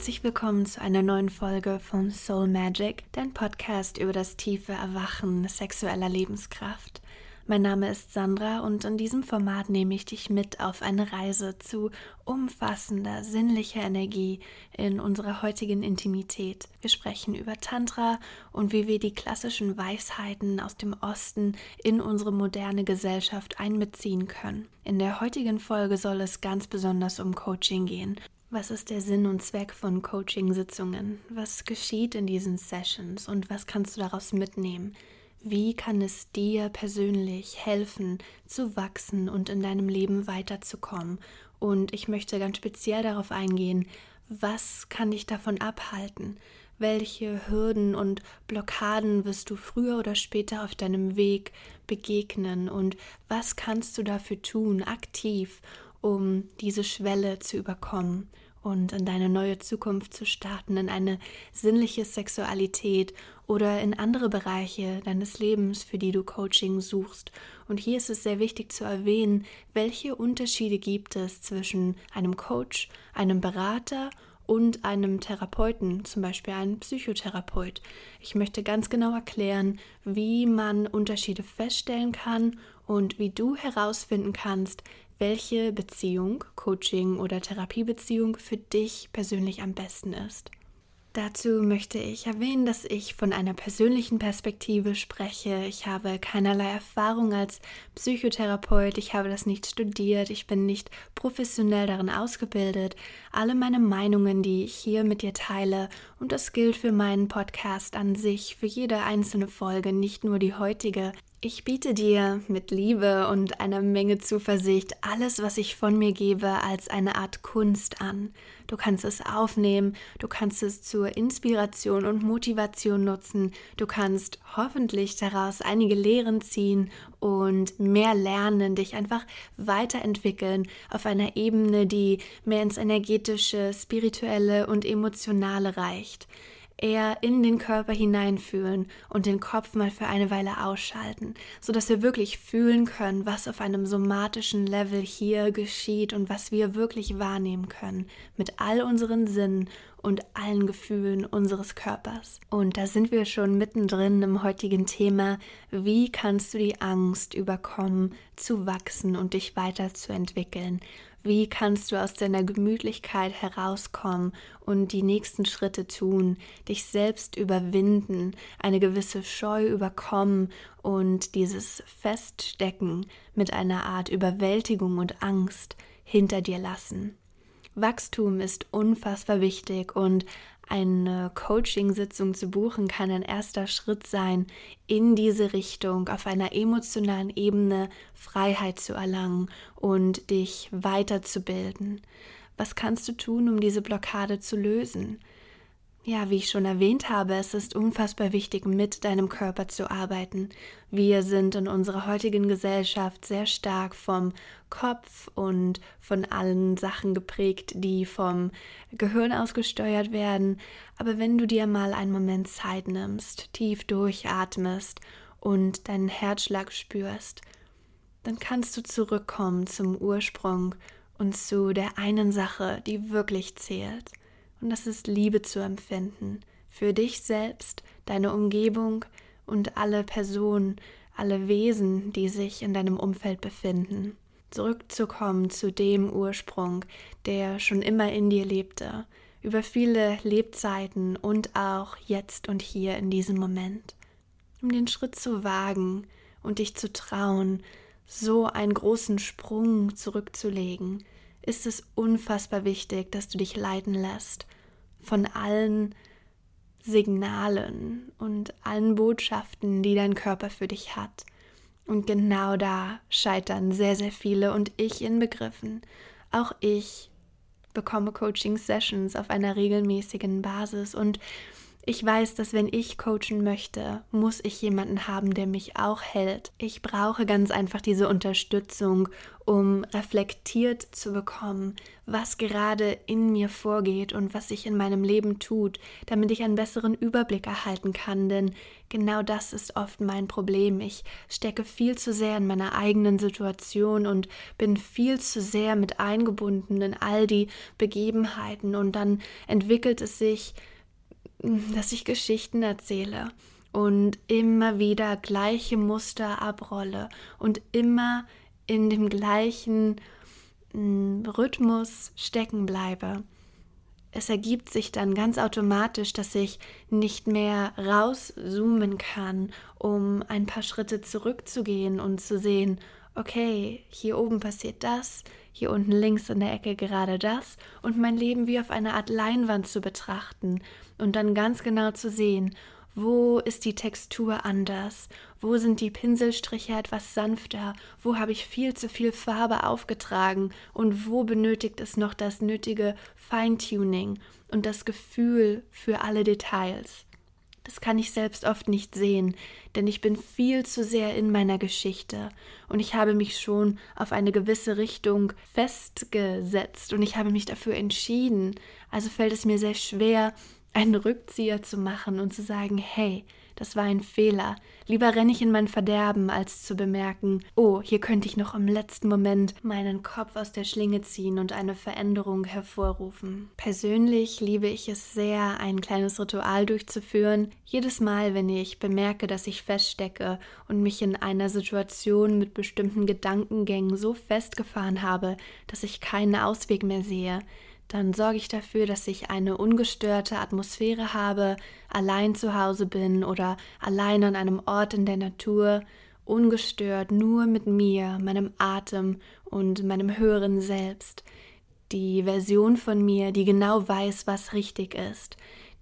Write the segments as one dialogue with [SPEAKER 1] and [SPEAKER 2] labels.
[SPEAKER 1] Herzlich willkommen zu einer neuen Folge von Soul Magic, dein Podcast über das tiefe Erwachen sexueller Lebenskraft. Mein Name ist Sandra und in diesem Format nehme ich dich mit auf eine Reise zu umfassender sinnlicher Energie in unserer heutigen Intimität. Wir sprechen über Tantra und wie wir die klassischen Weisheiten aus dem Osten in unsere moderne Gesellschaft einbeziehen können. In der heutigen Folge soll es ganz besonders um Coaching gehen was ist der Sinn und Zweck von Coaching-Sitzungen? Was geschieht in diesen Sessions und was kannst du daraus mitnehmen? Wie kann es dir persönlich helfen, zu wachsen und in deinem Leben weiterzukommen? Und ich möchte ganz speziell darauf eingehen, was kann dich davon abhalten? Welche Hürden und Blockaden wirst du früher oder später auf deinem Weg begegnen? Und was kannst du dafür tun, aktiv, um diese Schwelle zu überkommen und in deine neue Zukunft zu starten, in eine sinnliche Sexualität oder in andere Bereiche deines Lebens, für die du Coaching suchst. Und hier ist es sehr wichtig zu erwähnen, welche Unterschiede gibt es zwischen einem Coach, einem Berater und einem Therapeuten, zum Beispiel einem Psychotherapeut. Ich möchte ganz genau erklären, wie man Unterschiede feststellen kann und wie du herausfinden kannst, welche Beziehung, Coaching oder Therapiebeziehung für dich persönlich am besten ist. Dazu möchte ich erwähnen, dass ich von einer persönlichen Perspektive spreche. Ich habe keinerlei Erfahrung als Psychotherapeut, ich habe das nicht studiert, ich bin nicht professionell darin ausgebildet. Alle meine Meinungen, die ich hier mit dir teile, und das gilt für meinen Podcast an sich, für jede einzelne Folge, nicht nur die heutige, ich biete dir mit Liebe und einer Menge Zuversicht alles, was ich von mir gebe, als eine Art Kunst an. Du kannst es aufnehmen, du kannst es zur Inspiration und Motivation nutzen, du kannst hoffentlich daraus einige Lehren ziehen und mehr lernen, dich einfach weiterentwickeln auf einer Ebene, die mehr ins energetische, spirituelle und emotionale reicht eher in den Körper hineinfühlen und den Kopf mal für eine Weile ausschalten, sodass wir wirklich fühlen können, was auf einem somatischen Level hier geschieht und was wir wirklich wahrnehmen können mit all unseren Sinnen und allen Gefühlen unseres Körpers. Und da sind wir schon mittendrin im heutigen Thema, wie kannst du die Angst überkommen, zu wachsen und dich weiterzuentwickeln? Wie kannst du aus deiner Gemütlichkeit herauskommen und die nächsten Schritte tun, dich selbst überwinden, eine gewisse Scheu überkommen und dieses Feststecken mit einer Art Überwältigung und Angst hinter dir lassen? Wachstum ist unfassbar wichtig und eine Coaching-Sitzung zu buchen kann ein erster Schritt sein, in diese Richtung auf einer emotionalen Ebene Freiheit zu erlangen und dich weiterzubilden. Was kannst du tun, um diese Blockade zu lösen? Ja, wie ich schon erwähnt habe, es ist unfassbar wichtig, mit deinem Körper zu arbeiten. Wir sind in unserer heutigen Gesellschaft sehr stark vom Kopf und von allen Sachen geprägt, die vom Gehirn aus gesteuert werden. Aber wenn du dir mal einen Moment Zeit nimmst, tief durchatmest und deinen Herzschlag spürst, dann kannst du zurückkommen zum Ursprung und zu der einen Sache, die wirklich zählt. Und das ist Liebe zu empfinden für dich selbst, deine Umgebung und alle Personen, alle Wesen, die sich in deinem Umfeld befinden. Zurückzukommen zu dem Ursprung, der schon immer in dir lebte, über viele Lebzeiten und auch jetzt und hier in diesem Moment. Um den Schritt zu wagen und dich zu trauen, so einen großen Sprung zurückzulegen, ist es unfassbar wichtig, dass du dich leiten lässt von allen Signalen und allen Botschaften, die dein Körper für dich hat. Und genau da scheitern sehr, sehr viele und ich inbegriffen. Auch ich bekomme Coaching-Sessions auf einer regelmäßigen Basis und Ich weiß, dass wenn ich coachen möchte, muss ich jemanden haben, der mich auch hält. Ich brauche ganz einfach diese Unterstützung, um reflektiert zu bekommen, was gerade in mir vorgeht und was sich in meinem Leben tut, damit ich einen besseren Überblick erhalten kann. Denn genau das ist oft mein Problem. Ich stecke viel zu sehr in meiner eigenen Situation und bin viel zu sehr mit eingebunden in all die Begebenheiten und dann entwickelt es sich dass ich Geschichten erzähle und immer wieder gleiche Muster abrolle und immer in dem gleichen mm, Rhythmus stecken bleibe. Es ergibt sich dann ganz automatisch, dass ich nicht mehr rauszoomen kann, um ein paar Schritte zurückzugehen und zu sehen, okay, hier oben passiert das, hier unten links in der Ecke gerade das und mein Leben wie auf einer Art Leinwand zu betrachten und dann ganz genau zu sehen, wo ist die Textur anders? Wo sind die Pinselstriche etwas sanfter? Wo habe ich viel zu viel Farbe aufgetragen? Und wo benötigt es noch das nötige Feintuning und das Gefühl für alle Details? Das kann ich selbst oft nicht sehen, denn ich bin viel zu sehr in meiner Geschichte und ich habe mich schon auf eine gewisse Richtung festgesetzt und ich habe mich dafür entschieden. Also fällt es mir sehr schwer, einen Rückzieher zu machen und zu sagen, hey, das war ein Fehler. Lieber renne ich in mein Verderben, als zu bemerken, oh, hier könnte ich noch im letzten Moment meinen Kopf aus der Schlinge ziehen und eine Veränderung hervorrufen. Persönlich liebe ich es sehr, ein kleines Ritual durchzuführen. Jedes Mal, wenn ich bemerke, dass ich feststecke und mich in einer Situation mit bestimmten Gedankengängen so festgefahren habe, dass ich keinen Ausweg mehr sehe, dann sorge ich dafür, dass ich eine ungestörte Atmosphäre habe, allein zu Hause bin oder allein an einem Ort in der Natur, ungestört nur mit mir, meinem Atem und meinem höheren Selbst. Die Version von mir, die genau weiß, was richtig ist.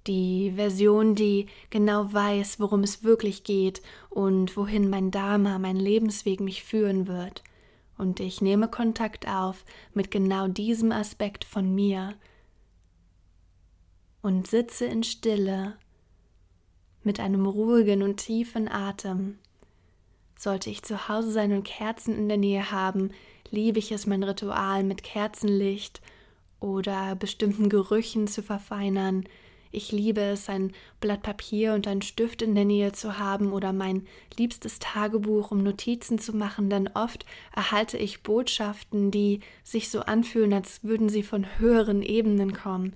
[SPEAKER 1] Die Version, die genau weiß, worum es wirklich geht und wohin mein Dharma, mein Lebensweg mich führen wird und ich nehme Kontakt auf mit genau diesem Aspekt von mir und sitze in Stille mit einem ruhigen und tiefen Atem. Sollte ich zu Hause sein und Kerzen in der Nähe haben, liebe ich es, mein Ritual mit Kerzenlicht oder bestimmten Gerüchen zu verfeinern, ich liebe es, ein Blatt Papier und einen Stift in der Nähe zu haben oder mein liebstes Tagebuch, um Notizen zu machen, denn oft erhalte ich Botschaften, die sich so anfühlen, als würden sie von höheren Ebenen kommen.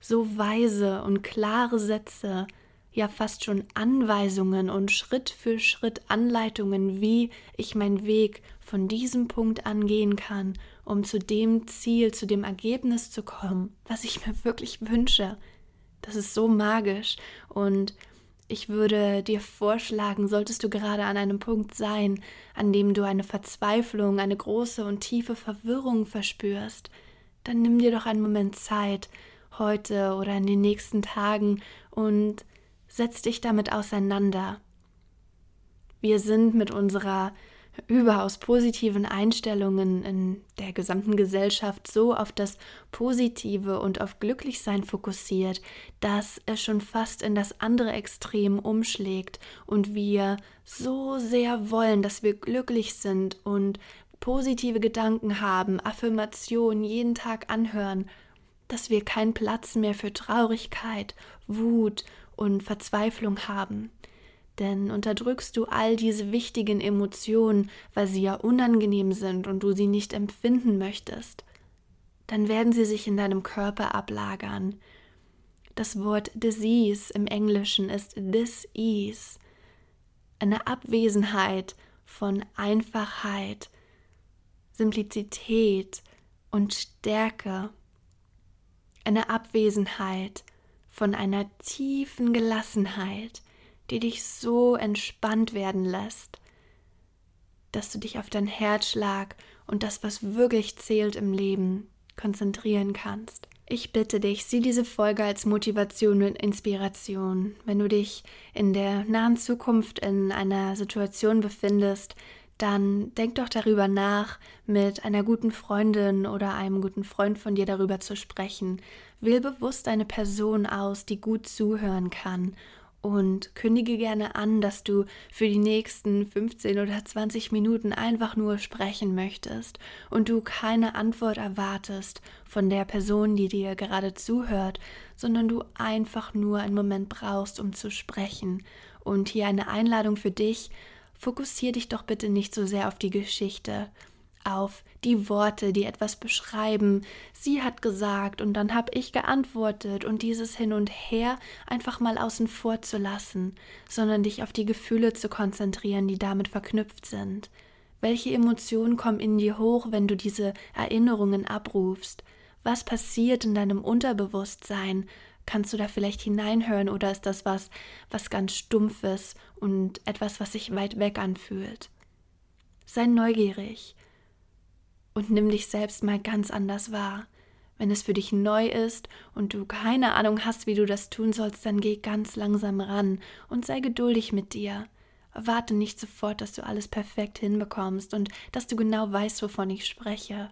[SPEAKER 1] So weise und klare Sätze, ja fast schon Anweisungen und Schritt für Schritt Anleitungen, wie ich meinen Weg von diesem Punkt angehen kann, um zu dem Ziel, zu dem Ergebnis zu kommen, was ich mir wirklich wünsche. Das ist so magisch und ich würde dir vorschlagen, solltest du gerade an einem Punkt sein, an dem du eine Verzweiflung, eine große und tiefe Verwirrung verspürst, dann nimm dir doch einen Moment Zeit, heute oder in den nächsten Tagen und setz dich damit auseinander. Wir sind mit unserer überaus positiven Einstellungen in der gesamten Gesellschaft so auf das Positive und auf Glücklichsein fokussiert, dass es schon fast in das andere Extrem umschlägt und wir so sehr wollen, dass wir glücklich sind und positive Gedanken haben, Affirmationen jeden Tag anhören, dass wir keinen Platz mehr für Traurigkeit, Wut und Verzweiflung haben. Denn unterdrückst du all diese wichtigen Emotionen, weil sie ja unangenehm sind und du sie nicht empfinden möchtest, dann werden sie sich in deinem Körper ablagern. Das Wort disease im Englischen ist dis-ease, eine Abwesenheit von Einfachheit, Simplizität und Stärke, eine Abwesenheit von einer tiefen Gelassenheit, die dich so entspannt werden lässt, dass du dich auf deinen Herzschlag und das, was wirklich zählt im Leben, konzentrieren kannst. Ich bitte dich, sieh diese Folge als Motivation und Inspiration. Wenn du dich in der nahen Zukunft in einer Situation befindest, dann denk doch darüber nach, mit einer guten Freundin oder einem guten Freund von dir darüber zu sprechen. Wähl bewusst eine Person aus, die gut zuhören kann und kündige gerne an, dass du für die nächsten 15 oder 20 Minuten einfach nur sprechen möchtest und du keine Antwort erwartest von der Person, die dir gerade zuhört, sondern du einfach nur einen Moment brauchst, um zu sprechen. Und hier eine Einladung für dich, fokussier dich doch bitte nicht so sehr auf die Geschichte, auf die Worte, die etwas beschreiben. Sie hat gesagt und dann habe ich geantwortet und dieses hin und her einfach mal außen vor zu lassen, sondern dich auf die Gefühle zu konzentrieren, die damit verknüpft sind. Welche Emotionen kommen in dir hoch, wenn du diese Erinnerungen abrufst? Was passiert in deinem Unterbewusstsein? Kannst du da vielleicht hineinhören oder ist das was, was ganz stumpfes und etwas, was sich weit weg anfühlt? Sei neugierig und nimm dich selbst mal ganz anders wahr. Wenn es für dich neu ist und du keine Ahnung hast, wie du das tun sollst, dann geh ganz langsam ran und sei geduldig mit dir. Erwarte nicht sofort, dass du alles perfekt hinbekommst und dass du genau weißt, wovon ich spreche.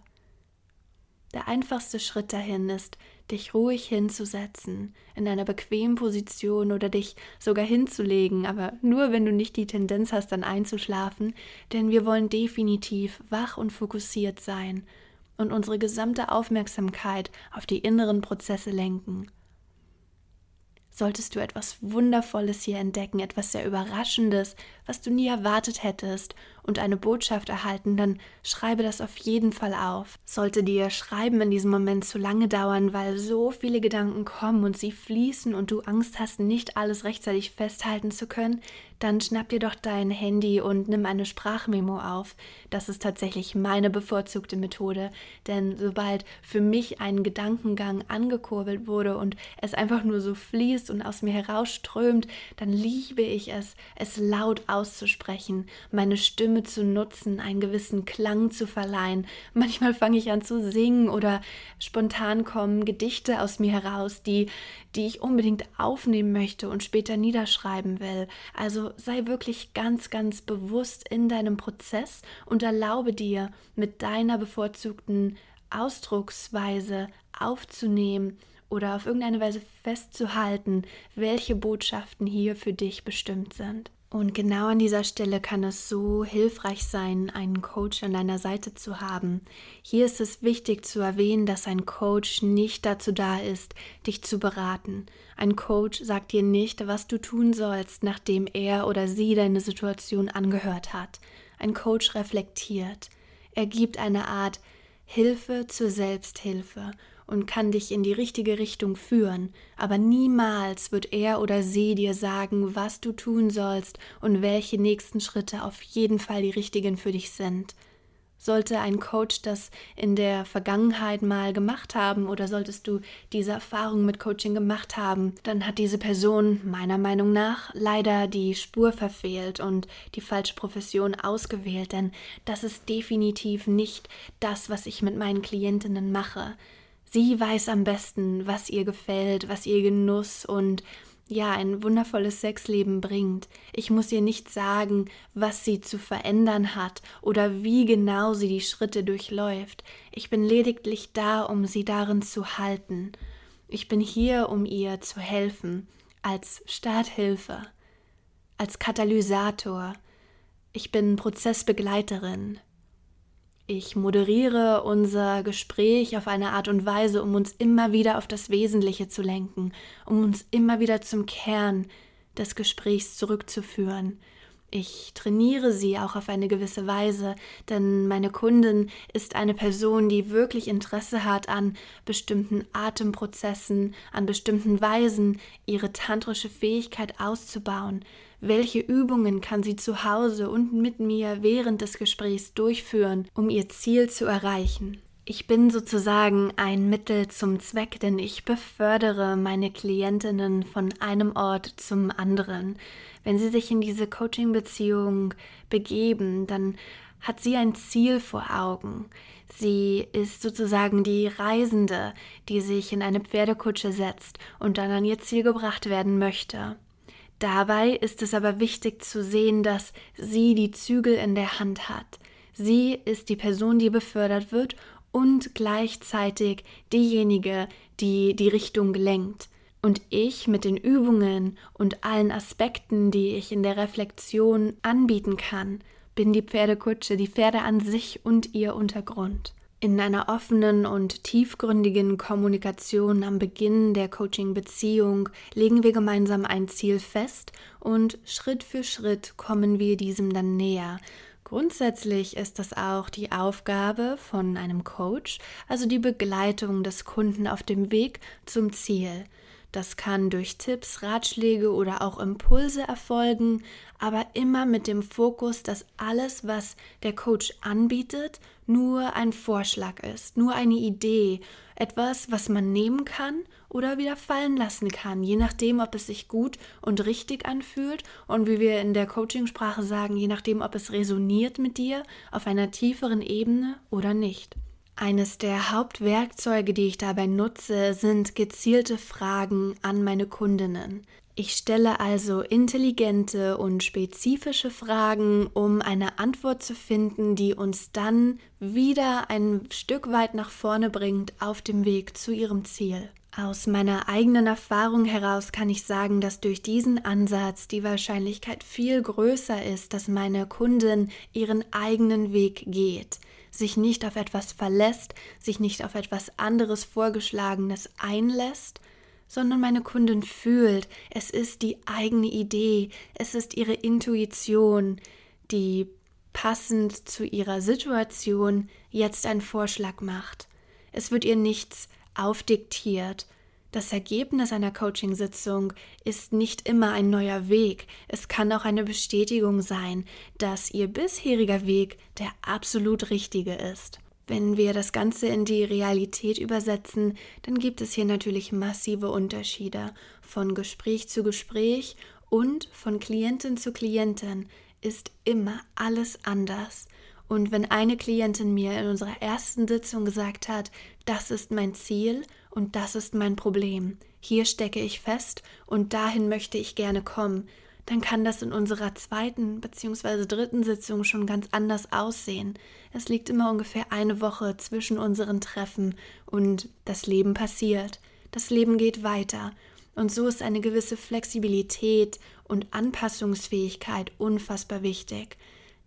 [SPEAKER 1] Der einfachste Schritt dahin ist, dich ruhig hinzusetzen, in einer bequemen Position oder dich sogar hinzulegen, aber nur wenn du nicht die Tendenz hast, dann einzuschlafen, denn wir wollen definitiv wach und fokussiert sein und unsere gesamte Aufmerksamkeit auf die inneren Prozesse lenken. Solltest du etwas Wundervolles hier entdecken, etwas sehr Überraschendes, was du nie erwartet hättest und eine Botschaft erhalten, dann schreibe das auf jeden Fall auf. Sollte dir Schreiben in diesem Moment zu lange dauern, weil so viele Gedanken kommen und sie fließen und du Angst hast, nicht alles rechtzeitig festhalten zu können, dann schnapp dir doch dein Handy und nimm eine Sprachmemo auf. Das ist tatsächlich meine bevorzugte Methode, denn sobald für mich ein Gedankengang angekurbelt wurde und es einfach nur so fließt und aus mir herausströmt, dann liebe ich es, es laut auszusprechen, meine Stimme zu nutzen, einen gewissen Klang zu verleihen. Manchmal fange ich an zu singen oder spontan kommen Gedichte aus mir heraus, die die ich unbedingt aufnehmen möchte und später niederschreiben will. Also sei wirklich ganz, ganz bewusst in deinem Prozess und erlaube dir, mit deiner bevorzugten Ausdrucksweise aufzunehmen oder auf irgendeine Weise festzuhalten, welche Botschaften hier für dich bestimmt sind. Und genau an dieser Stelle kann es so hilfreich sein, einen Coach an deiner Seite zu haben. Hier ist es wichtig zu erwähnen, dass ein Coach nicht dazu da ist, dich zu beraten. Ein Coach sagt dir nicht, was du tun sollst, nachdem er oder sie deine Situation angehört hat. Ein Coach reflektiert. Er gibt eine Art Hilfe zur Selbsthilfe und kann dich in die richtige Richtung führen, aber niemals wird er oder sie dir sagen, was du tun sollst und welche nächsten Schritte auf jeden Fall die richtigen für dich sind. Sollte ein Coach das in der Vergangenheit mal gemacht haben oder solltest du diese Erfahrung mit Coaching gemacht haben, dann hat diese Person meiner Meinung nach leider die Spur verfehlt und die falsche Profession ausgewählt, denn das ist definitiv nicht das, was ich mit meinen Klientinnen mache. Sie weiß am besten, was ihr gefällt, was ihr Genuss und ja, ein wundervolles Sexleben bringt. Ich muss ihr nicht sagen, was sie zu verändern hat oder wie genau sie die Schritte durchläuft. Ich bin lediglich da, um sie darin zu halten. Ich bin hier, um ihr zu helfen, als Starthilfe, als Katalysator. Ich bin Prozessbegleiterin, ich moderiere unser Gespräch auf eine Art und Weise, um uns immer wieder auf das Wesentliche zu lenken, um uns immer wieder zum Kern des Gesprächs zurückzuführen. Ich trainiere sie auch auf eine gewisse Weise, denn meine Kundin ist eine Person, die wirklich Interesse hat an bestimmten Atemprozessen, an bestimmten Weisen, ihre tantrische Fähigkeit auszubauen. Welche Übungen kann sie zu Hause und mit mir während des Gesprächs durchführen, um ihr Ziel zu erreichen? Ich bin sozusagen ein Mittel zum Zweck, denn ich befördere meine Klientinnen von einem Ort zum anderen. Wenn sie sich in diese Coaching-Beziehung begeben, dann hat sie ein Ziel vor Augen. Sie ist sozusagen die Reisende, die sich in eine Pferdekutsche setzt und dann an ihr Ziel gebracht werden möchte. Dabei ist es aber wichtig zu sehen, dass sie die Zügel in der Hand hat. Sie ist die Person, die befördert wird und gleichzeitig diejenige, die die Richtung lenkt. Und ich mit den Übungen und allen Aspekten, die ich in der Reflexion anbieten kann, bin die Pferdekutsche, die Pferde an sich und ihr Untergrund. In einer offenen und tiefgründigen Kommunikation am Beginn der Coaching-Beziehung legen wir gemeinsam ein Ziel fest und Schritt für Schritt kommen wir diesem dann näher. Grundsätzlich ist das auch die Aufgabe von einem Coach, also die Begleitung des Kunden auf dem Weg zum Ziel. Das kann durch Tipps, Ratschläge oder auch Impulse erfolgen, aber immer mit dem Fokus, dass alles, was der Coach anbietet, nur ein Vorschlag ist, nur eine Idee, etwas, was man nehmen kann oder wieder fallen lassen kann, je nachdem, ob es sich gut und richtig anfühlt und wie wir in der Coachingsprache sagen, je nachdem, ob es resoniert mit dir auf einer tieferen Ebene oder nicht. Eines der Hauptwerkzeuge, die ich dabei nutze, sind gezielte Fragen an meine Kundinnen. Ich stelle also intelligente und spezifische Fragen, um eine Antwort zu finden, die uns dann wieder ein Stück weit nach vorne bringt auf dem Weg zu ihrem Ziel. Aus meiner eigenen Erfahrung heraus kann ich sagen, dass durch diesen Ansatz die Wahrscheinlichkeit viel größer ist, dass meine Kundin ihren eigenen Weg geht sich nicht auf etwas verlässt, sich nicht auf etwas anderes Vorgeschlagenes einlässt, sondern meine Kundin fühlt, es ist die eigene Idee, es ist ihre Intuition, die passend zu ihrer Situation jetzt einen Vorschlag macht. Es wird ihr nichts aufdiktiert, das Ergebnis einer Coachingsitzung ist nicht immer ein neuer Weg. Es kann auch eine Bestätigung sein, dass Ihr bisheriger Weg der absolut richtige ist. Wenn wir das Ganze in die Realität übersetzen, dann gibt es hier natürlich massive Unterschiede von Gespräch zu Gespräch und von Klientin zu Klientin ist immer alles anders. Und wenn eine Klientin mir in unserer ersten Sitzung gesagt hat, das ist mein Ziel und das ist mein Problem. Hier stecke ich fest und dahin möchte ich gerne kommen. Dann kann das in unserer zweiten bzw. dritten Sitzung schon ganz anders aussehen. Es liegt immer ungefähr eine Woche zwischen unseren Treffen und das Leben passiert. Das Leben geht weiter. Und so ist eine gewisse Flexibilität und Anpassungsfähigkeit unfassbar wichtig.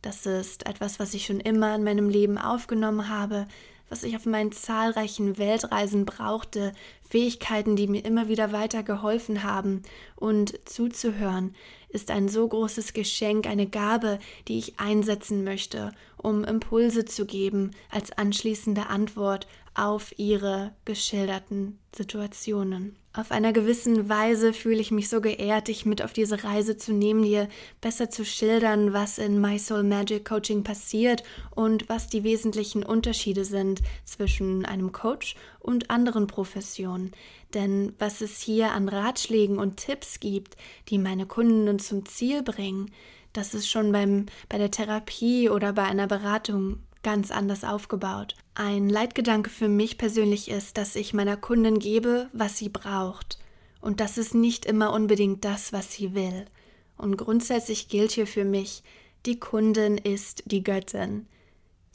[SPEAKER 1] Das ist etwas, was ich schon immer in meinem Leben aufgenommen habe, was ich auf meinen zahlreichen Weltreisen brauchte, Fähigkeiten, die mir immer wieder weiter geholfen haben. Und zuzuhören ist ein so großes Geschenk, eine Gabe, die ich einsetzen möchte, um Impulse zu geben als anschließende Antwort auf ihre geschilderten Situationen. Auf einer gewissen Weise fühle ich mich so geehrt, dich mit auf diese Reise zu nehmen, dir besser zu schildern, was in My Soul Magic Coaching passiert und was die wesentlichen Unterschiede sind zwischen einem Coach und anderen Professionen. Denn was es hier an Ratschlägen und Tipps gibt, die meine Kunden zum Ziel bringen, das ist schon beim, bei der Therapie oder bei einer Beratung ganz anders aufgebaut. Ein Leitgedanke für mich persönlich ist, dass ich meiner Kundin gebe, was sie braucht. Und das ist nicht immer unbedingt das, was sie will. Und grundsätzlich gilt hier für mich, die Kundin ist die Göttin.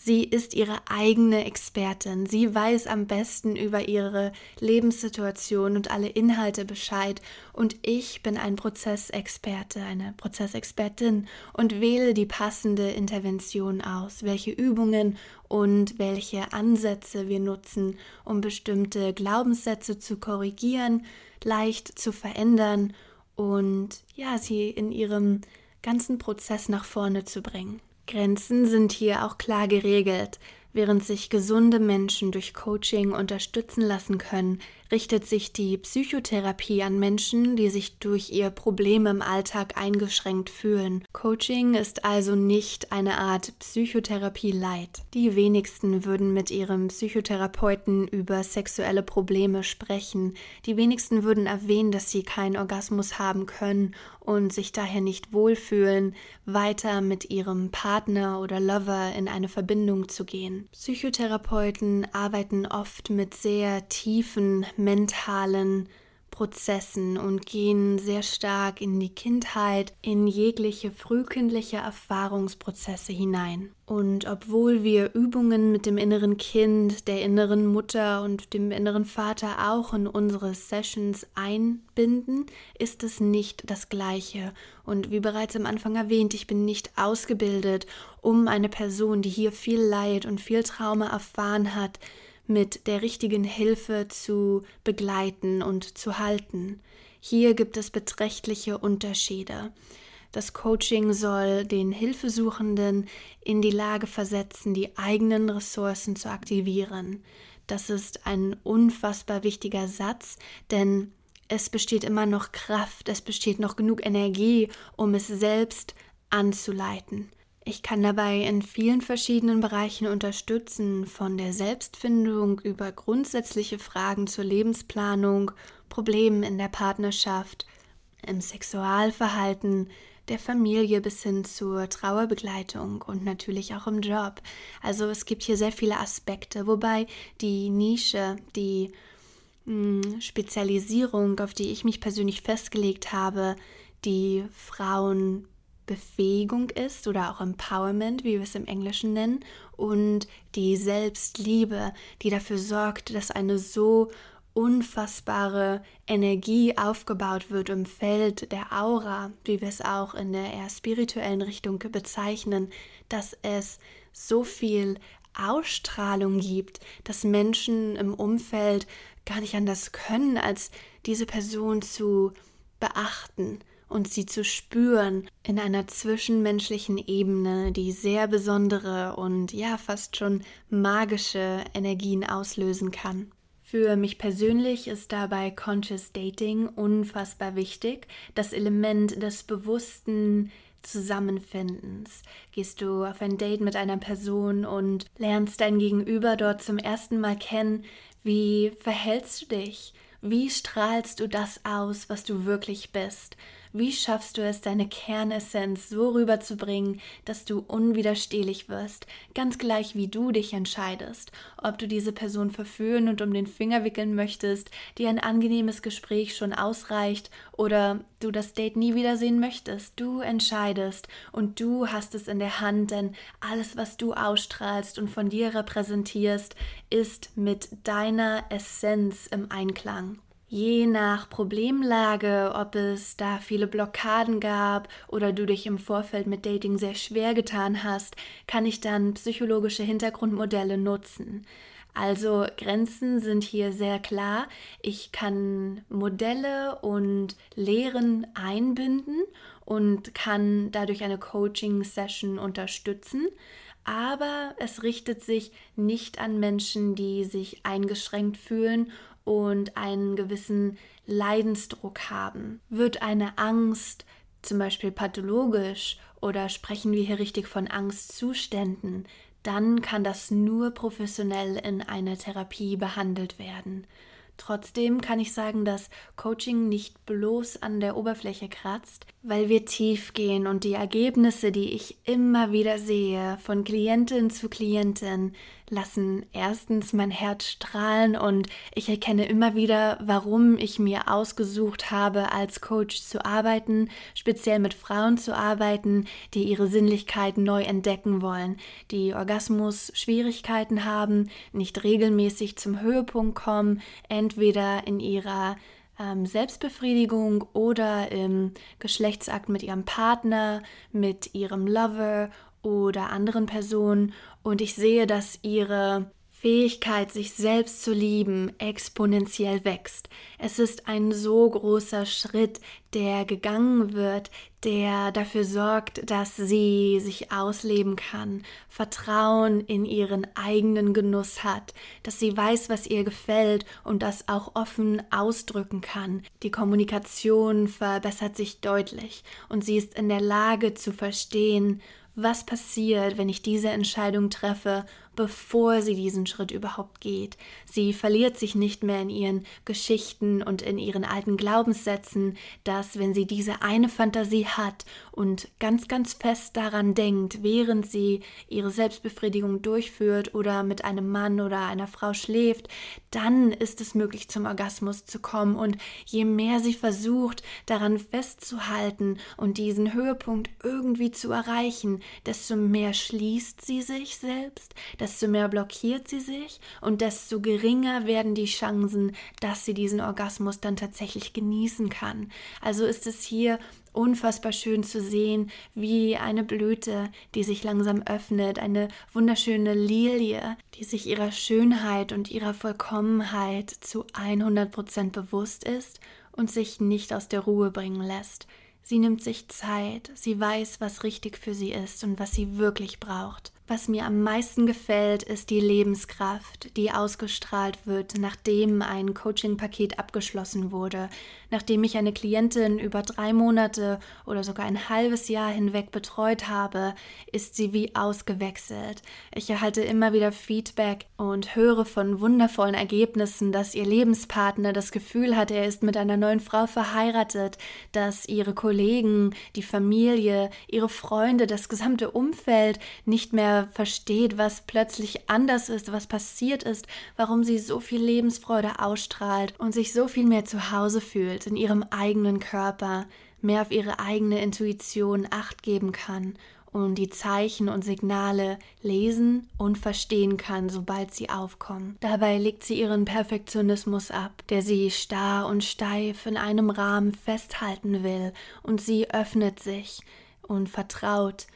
[SPEAKER 1] Sie ist ihre eigene Expertin. Sie weiß am besten über ihre Lebenssituation und alle Inhalte Bescheid. Und ich bin ein Prozessexperte, eine Prozessexpertin und wähle die passende Intervention aus, welche Übungen und welche Ansätze wir nutzen, um bestimmte Glaubenssätze zu korrigieren, leicht zu verändern und ja, sie in ihrem ganzen Prozess nach vorne zu bringen. Grenzen sind hier auch klar geregelt. Während sich gesunde Menschen durch Coaching unterstützen lassen können, richtet sich die Psychotherapie an Menschen, die sich durch ihr Problem im Alltag eingeschränkt fühlen. Coaching ist also nicht eine Art Psychotherapie light. Die wenigsten würden mit ihrem Psychotherapeuten über sexuelle Probleme sprechen. Die wenigsten würden erwähnen, dass sie keinen Orgasmus haben können und sich daher nicht wohlfühlen, weiter mit ihrem Partner oder Lover in eine Verbindung zu gehen. Psychotherapeuten arbeiten oft mit sehr tiefen mentalen Prozessen und gehen sehr stark in die Kindheit, in jegliche frühkindliche Erfahrungsprozesse hinein. Und obwohl wir Übungen mit dem inneren Kind, der inneren Mutter und dem inneren Vater auch in unsere Sessions einbinden, ist es nicht das Gleiche. Und wie bereits am Anfang erwähnt, ich bin nicht ausgebildet, um eine Person, die hier viel Leid und viel Trauma erfahren hat, mit der richtigen Hilfe zu begleiten und zu halten. Hier gibt es beträchtliche Unterschiede. Das Coaching soll den Hilfesuchenden in die Lage versetzen, die eigenen Ressourcen zu aktivieren. Das ist ein unfassbar wichtiger Satz, denn es besteht immer noch Kraft, es besteht noch genug Energie, um es selbst anzuleiten. Ich kann dabei in vielen verschiedenen Bereichen unterstützen, von der Selbstfindung über grundsätzliche Fragen zur Lebensplanung, Problemen in der Partnerschaft, im Sexualverhalten, der Familie bis hin zur Trauerbegleitung und natürlich auch im Job. Also es gibt hier sehr viele Aspekte, wobei die Nische, die hm, Spezialisierung, auf die ich mich persönlich festgelegt habe, die Frauen Befähigung ist oder auch Empowerment, wie wir es im Englischen nennen, und die Selbstliebe, die dafür sorgt, dass eine so unfassbare Energie aufgebaut wird im Feld der Aura, wie wir es auch in der eher spirituellen Richtung bezeichnen, dass es so viel Ausstrahlung gibt, dass Menschen im Umfeld gar nicht anders können, als diese Person zu beachten und sie zu spüren in einer zwischenmenschlichen Ebene, die sehr besondere und ja fast schon magische Energien auslösen kann. Für mich persönlich ist dabei Conscious Dating unfassbar wichtig, das Element des bewussten Zusammenfindens. Gehst du auf ein Date mit einer Person und lernst dein Gegenüber dort zum ersten Mal kennen, wie verhältst du dich? Wie strahlst du das aus, was du wirklich bist? Wie schaffst du es, deine Kernessenz so rüberzubringen, dass du unwiderstehlich wirst, ganz gleich wie du dich entscheidest, ob du diese Person verführen und um den Finger wickeln möchtest, dir ein angenehmes Gespräch schon ausreicht oder du das Date nie wiedersehen möchtest. Du entscheidest und du hast es in der Hand, denn alles, was du ausstrahlst und von dir repräsentierst, ist mit deiner Essenz im Einklang. Je nach Problemlage, ob es da viele Blockaden gab oder du dich im Vorfeld mit Dating sehr schwer getan hast, kann ich dann psychologische Hintergrundmodelle nutzen. Also Grenzen sind hier sehr klar. Ich kann Modelle und Lehren einbinden und kann dadurch eine Coaching-Session unterstützen. Aber es richtet sich nicht an Menschen, die sich eingeschränkt fühlen und einen gewissen Leidensdruck haben? Wird eine Angst zum Beispiel pathologisch oder sprechen wir hier richtig von Angstzuständen, dann kann das nur professionell in einer Therapie behandelt werden. Trotzdem kann ich sagen, dass Coaching nicht bloß an der Oberfläche kratzt, weil wir tief gehen und die Ergebnisse, die ich immer wieder sehe, von Klientin zu Klientin, lassen. Erstens mein Herz strahlen und ich erkenne immer wieder, warum ich mir ausgesucht habe, als Coach zu arbeiten, speziell mit Frauen zu arbeiten, die ihre Sinnlichkeit neu entdecken wollen, die Orgasmus-Schwierigkeiten haben, nicht regelmäßig zum Höhepunkt kommen, entweder in ihrer ähm, Selbstbefriedigung oder im Geschlechtsakt mit ihrem Partner, mit ihrem Lover oder anderen Personen und ich sehe, dass ihre Fähigkeit, sich selbst zu lieben, exponentiell wächst. Es ist ein so großer Schritt, der gegangen wird, der dafür sorgt, dass sie sich ausleben kann, Vertrauen in ihren eigenen Genuss hat, dass sie weiß, was ihr gefällt und das auch offen ausdrücken kann. Die Kommunikation verbessert sich deutlich und sie ist in der Lage zu verstehen, was passiert, wenn ich diese Entscheidung treffe, bevor sie diesen Schritt überhaupt geht. Sie verliert sich nicht mehr in ihren Geschichten und in ihren alten Glaubenssätzen, dass wenn sie diese eine Fantasie hat und ganz, ganz fest daran denkt, während sie ihre Selbstbefriedigung durchführt oder mit einem Mann oder einer Frau schläft, dann ist es möglich zum Orgasmus zu kommen und je mehr sie versucht, daran festzuhalten und diesen Höhepunkt irgendwie zu erreichen, desto mehr schließt sie sich selbst, desto mehr blockiert sie sich und desto geringer werden die Chancen, dass sie diesen Orgasmus dann tatsächlich genießen kann. Also ist es hier unfassbar schön zu sehen, wie eine Blüte, die sich langsam öffnet, eine wunderschöne Lilie, die sich ihrer Schönheit und ihrer Vollkommenheit zu 100% bewusst ist und sich nicht aus der Ruhe bringen lässt. Sie nimmt sich Zeit, sie weiß, was richtig für sie ist und was sie wirklich braucht. Was mir am meisten gefällt, ist die Lebenskraft, die ausgestrahlt wird, nachdem ein Coaching-Paket abgeschlossen wurde, nachdem ich eine Klientin über drei Monate oder sogar ein halbes Jahr hinweg betreut habe, ist sie wie ausgewechselt. Ich erhalte immer wieder Feedback und höre von wundervollen Ergebnissen, dass ihr Lebenspartner das Gefühl hat, er ist mit einer neuen Frau verheiratet, dass ihre Kollegen, die Familie, ihre Freunde, das gesamte Umfeld nicht mehr versteht, was plötzlich anders ist, was passiert ist, warum sie so viel Lebensfreude ausstrahlt und sich so viel mehr zu Hause fühlt in ihrem eigenen Körper, mehr auf ihre eigene Intuition acht geben kann und die Zeichen und Signale lesen und verstehen kann, sobald sie aufkommen. Dabei legt sie ihren Perfektionismus ab, der sie starr und steif in einem Rahmen festhalten will, und sie öffnet sich und vertraut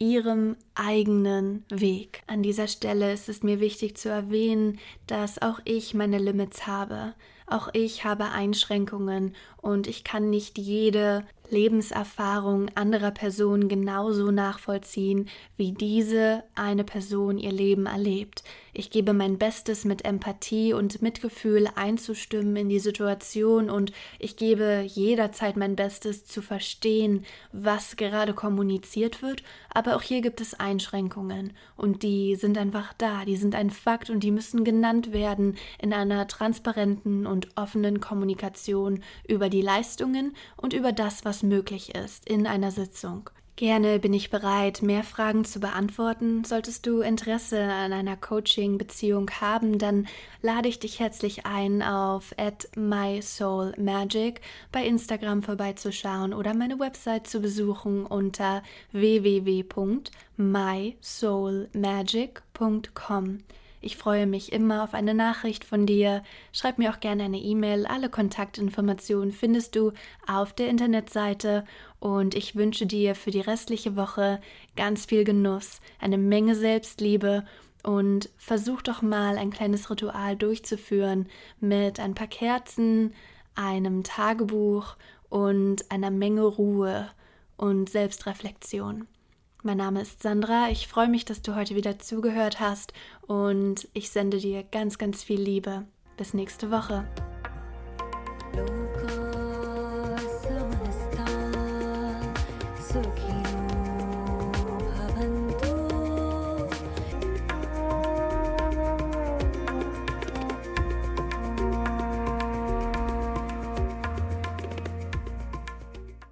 [SPEAKER 1] ihrem eigenen Weg. An dieser Stelle ist es mir wichtig zu erwähnen, dass auch ich meine Limits habe. Auch ich habe Einschränkungen und ich kann nicht jede Lebenserfahrung anderer Personen genauso nachvollziehen, wie diese eine Person ihr Leben erlebt. Ich gebe mein Bestes mit Empathie und Mitgefühl einzustimmen in die Situation und ich gebe jederzeit mein Bestes zu verstehen, was gerade kommuniziert wird, aber auch hier gibt es Einschränkungen und die sind einfach da, die sind ein Fakt und die müssen genannt werden in einer transparenten und offenen Kommunikation über die Leistungen und über das, was möglich ist in einer Sitzung. Gerne bin ich bereit, mehr Fragen zu beantworten. Solltest du Interesse an einer Coaching-Beziehung haben, dann lade ich dich herzlich ein, auf @mysoulmagic bei Instagram vorbeizuschauen oder meine Website zu besuchen unter www.mysoulmagic.com. Ich freue mich immer auf eine Nachricht von dir. Schreib mir auch gerne eine E-Mail. Alle Kontaktinformationen findest du auf der Internetseite und ich wünsche dir für die restliche Woche ganz viel Genuss, eine Menge Selbstliebe und versuch doch mal ein kleines Ritual durchzuführen mit ein paar Kerzen, einem Tagebuch und einer Menge Ruhe und Selbstreflexion. Mein Name ist Sandra. Ich freue mich, dass du heute wieder zugehört hast und ich sende dir ganz, ganz viel Liebe. Bis nächste Woche.